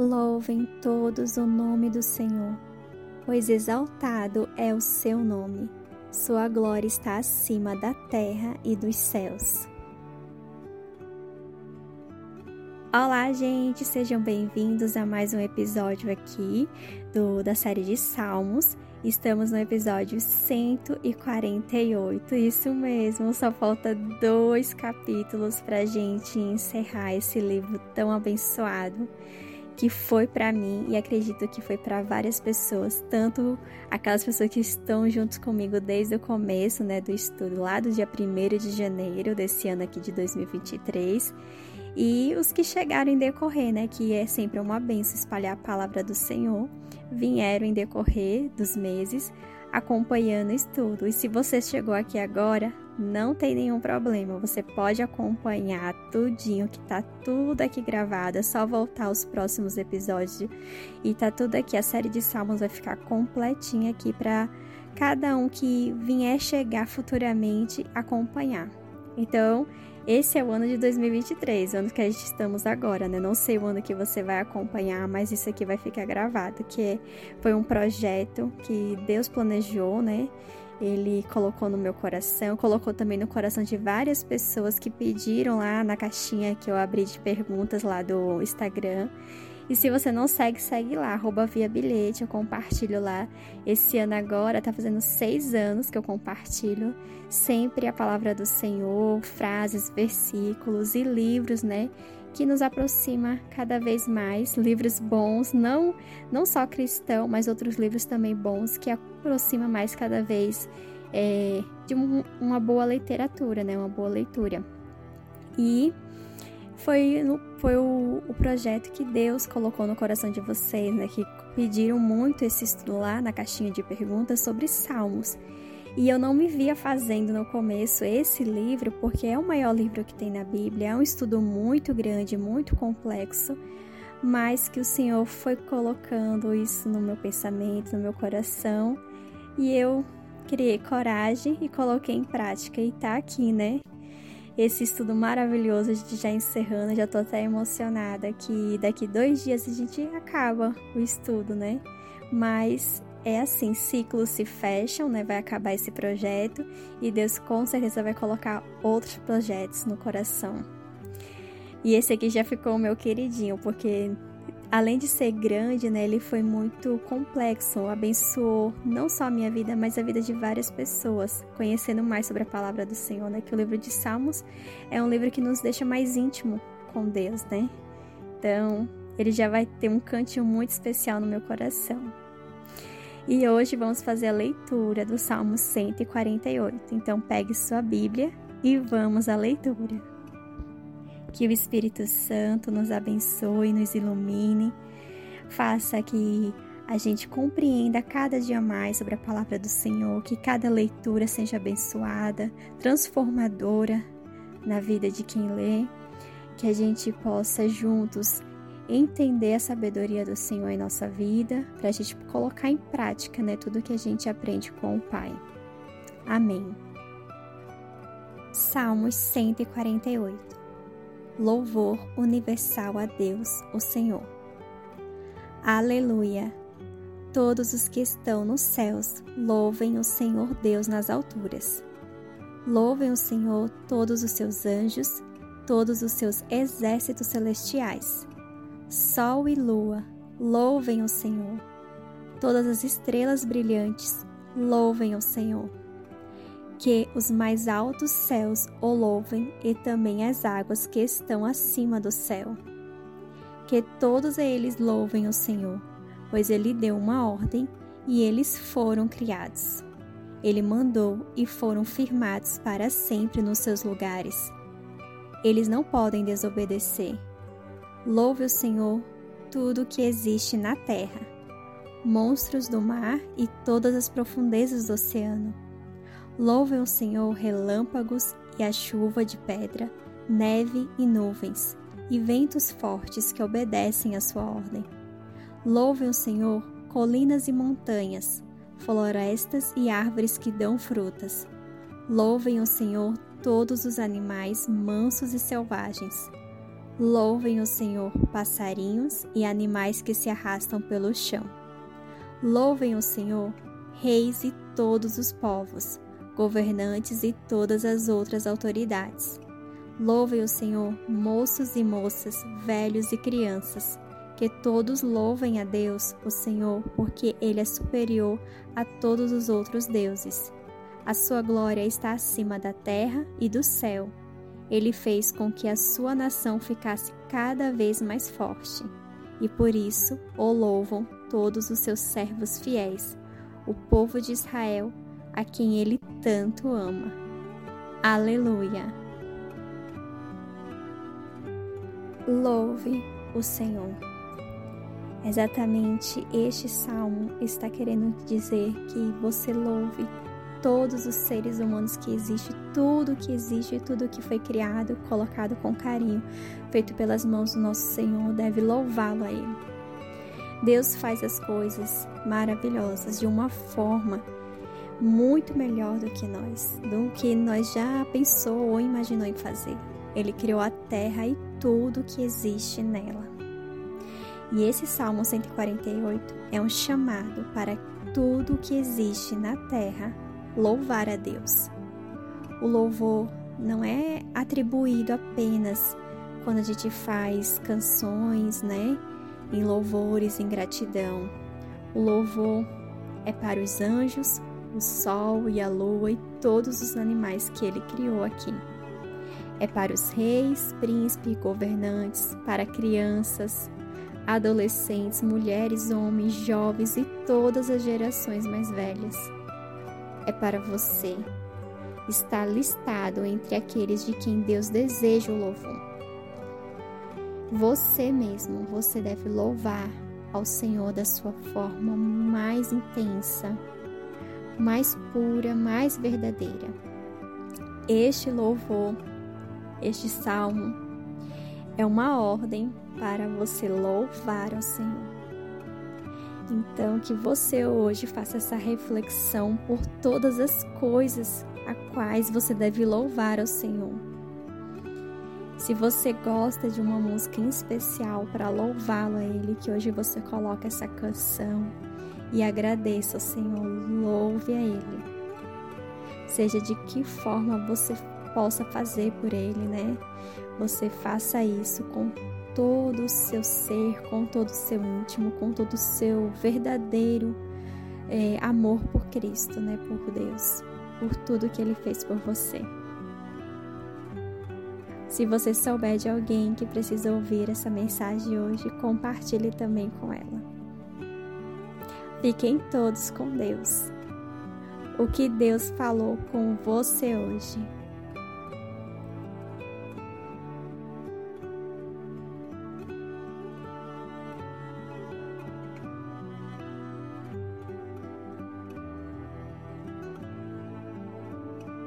Louvem todos o nome do Senhor, pois exaltado é o seu nome. Sua glória está acima da terra e dos céus. Olá, gente, sejam bem-vindos a mais um episódio aqui do, da série de Salmos. Estamos no episódio 148, isso mesmo, só falta dois capítulos para gente encerrar esse livro tão abençoado que foi para mim e acredito que foi para várias pessoas, tanto aquelas pessoas que estão juntos comigo desde o começo, né, do estudo lá do dia 1 de janeiro desse ano aqui de 2023, e os que chegaram em decorrer, né, que é sempre uma benção espalhar a palavra do Senhor, vieram em decorrer dos meses acompanhando o estudo. E se você chegou aqui agora, não tem nenhum problema. Você pode acompanhar tudinho, que tá tudo aqui gravado. É só voltar aos próximos episódios e tá tudo aqui. A série de salmos vai ficar completinha aqui para cada um que vier chegar futuramente acompanhar. Então, esse é o ano de 2023, o ano que a gente estamos agora, né? Não sei o ano que você vai acompanhar, mas isso aqui vai ficar gravado, que foi um projeto que Deus planejou, né? Ele colocou no meu coração, colocou também no coração de várias pessoas que pediram lá na caixinha que eu abri de perguntas lá do Instagram. E se você não segue, segue lá, arroba via bilhete, eu compartilho lá. Esse ano agora tá fazendo seis anos que eu compartilho sempre a palavra do Senhor, frases, versículos e livros, né? Que nos aproxima cada vez mais, livros bons, não, não só cristão, mas outros livros também bons, que aproxima mais cada vez é, de um, uma boa literatura, né? Uma boa leitura. E foi, foi o, o, projeto que Deus colocou no coração de vocês, né? Que pediram muito esse estudo lá na caixinha de perguntas sobre salmos. E eu não me via fazendo no começo esse livro, porque é o maior livro que tem na Bíblia, é um estudo muito grande, muito complexo, mas que o Senhor foi colocando isso no meu pensamento, no meu coração, e eu criei coragem e coloquei em prática, e tá aqui, né? esse estudo maravilhoso, a gente já encerrando, já tô até emocionada que daqui dois dias a gente acaba o estudo, né? Mas é assim, ciclos se fecham, né? Vai acabar esse projeto e Deus com certeza vai colocar outros projetos no coração. E esse aqui já ficou o meu queridinho, porque além de ser grande, né, ele foi muito complexo, abençoou não só a minha vida, mas a vida de várias pessoas, conhecendo mais sobre a palavra do Senhor, né, que o livro de Salmos é um livro que nos deixa mais íntimo com Deus, né? Então, ele já vai ter um cantinho muito especial no meu coração. E hoje vamos fazer a leitura do Salmo 148. Então, pegue sua Bíblia e vamos à leitura. Que o Espírito Santo nos abençoe, nos ilumine, faça que a gente compreenda cada dia mais sobre a palavra do Senhor, que cada leitura seja abençoada, transformadora na vida de quem lê, que a gente possa juntos entender a sabedoria do Senhor em nossa vida, para a gente colocar em prática né, tudo que a gente aprende com o Pai. Amém. Salmos 148 Louvor universal a Deus, o Senhor. Aleluia! Todos os que estão nos céus, louvem o Senhor Deus nas alturas. Louvem o Senhor todos os seus anjos, todos os seus exércitos celestiais. Sol e lua, louvem o Senhor. Todas as estrelas brilhantes, louvem o Senhor que os mais altos céus o louvem e também as águas que estão acima do céu. Que todos eles louvem o Senhor, pois ele deu uma ordem e eles foram criados. Ele mandou e foram firmados para sempre nos seus lugares. Eles não podem desobedecer. Louve o Senhor tudo o que existe na terra, monstros do mar e todas as profundezas do oceano Louvem o Senhor relâmpagos e a chuva de pedra, neve e nuvens, e ventos fortes que obedecem à sua ordem. Louvem o Senhor colinas e montanhas, florestas e árvores que dão frutas. Louvem o Senhor todos os animais mansos e selvagens. Louvem o Senhor, passarinhos e animais que se arrastam pelo chão. Louvem o Senhor, reis e todos os povos, governantes e todas as outras autoridades. Louvem o Senhor, moços e moças, velhos e crianças. Que todos louvem a Deus, o Senhor, porque Ele é superior a todos os outros deuses. A sua glória está acima da terra e do céu ele fez com que a sua nação ficasse cada vez mais forte, e por isso o louvam todos os seus servos fiéis, o povo de Israel, a quem ele tanto ama. Aleluia! Louve o Senhor. Exatamente este salmo está querendo dizer que você louve todos os seres humanos que existem, tudo que existe, tudo que foi criado, colocado com carinho, feito pelas mãos do nosso Senhor, deve louvá-lo a Ele. Deus faz as coisas maravilhosas de uma forma muito melhor do que nós, do que nós já pensou ou imaginou em fazer. Ele criou a terra e tudo que existe nela. E esse Salmo 148 é um chamado para tudo que existe na terra louvar a Deus. O louvor não é atribuído apenas quando a gente faz canções, né? Em louvores, em gratidão. O louvor é para os anjos, o sol e a lua e todos os animais que ele criou aqui. É para os reis, príncipes, governantes, para crianças, adolescentes, mulheres, homens, jovens e todas as gerações mais velhas é para você. Está listado entre aqueles de quem Deus deseja o louvor. Você mesmo, você deve louvar ao Senhor da sua forma mais intensa, mais pura, mais verdadeira. Este louvor, este salmo, é uma ordem para você louvar ao Senhor. Então, que você hoje faça essa reflexão por todas as coisas a quais você deve louvar ao Senhor. Se você gosta de uma música em especial para louvá-lo a Ele, que hoje você coloque essa canção e agradeça ao Senhor, louve a Ele. Seja de que forma você possa fazer por Ele, né? Você faça isso com todo o seu ser, com todo o seu íntimo, com todo o seu verdadeiro é, amor por Cristo, né? Por Deus, por tudo que Ele fez por você. Se você souber de alguém que precisa ouvir essa mensagem hoje, compartilhe também com ela. Fiquem todos com Deus. O que Deus falou com você hoje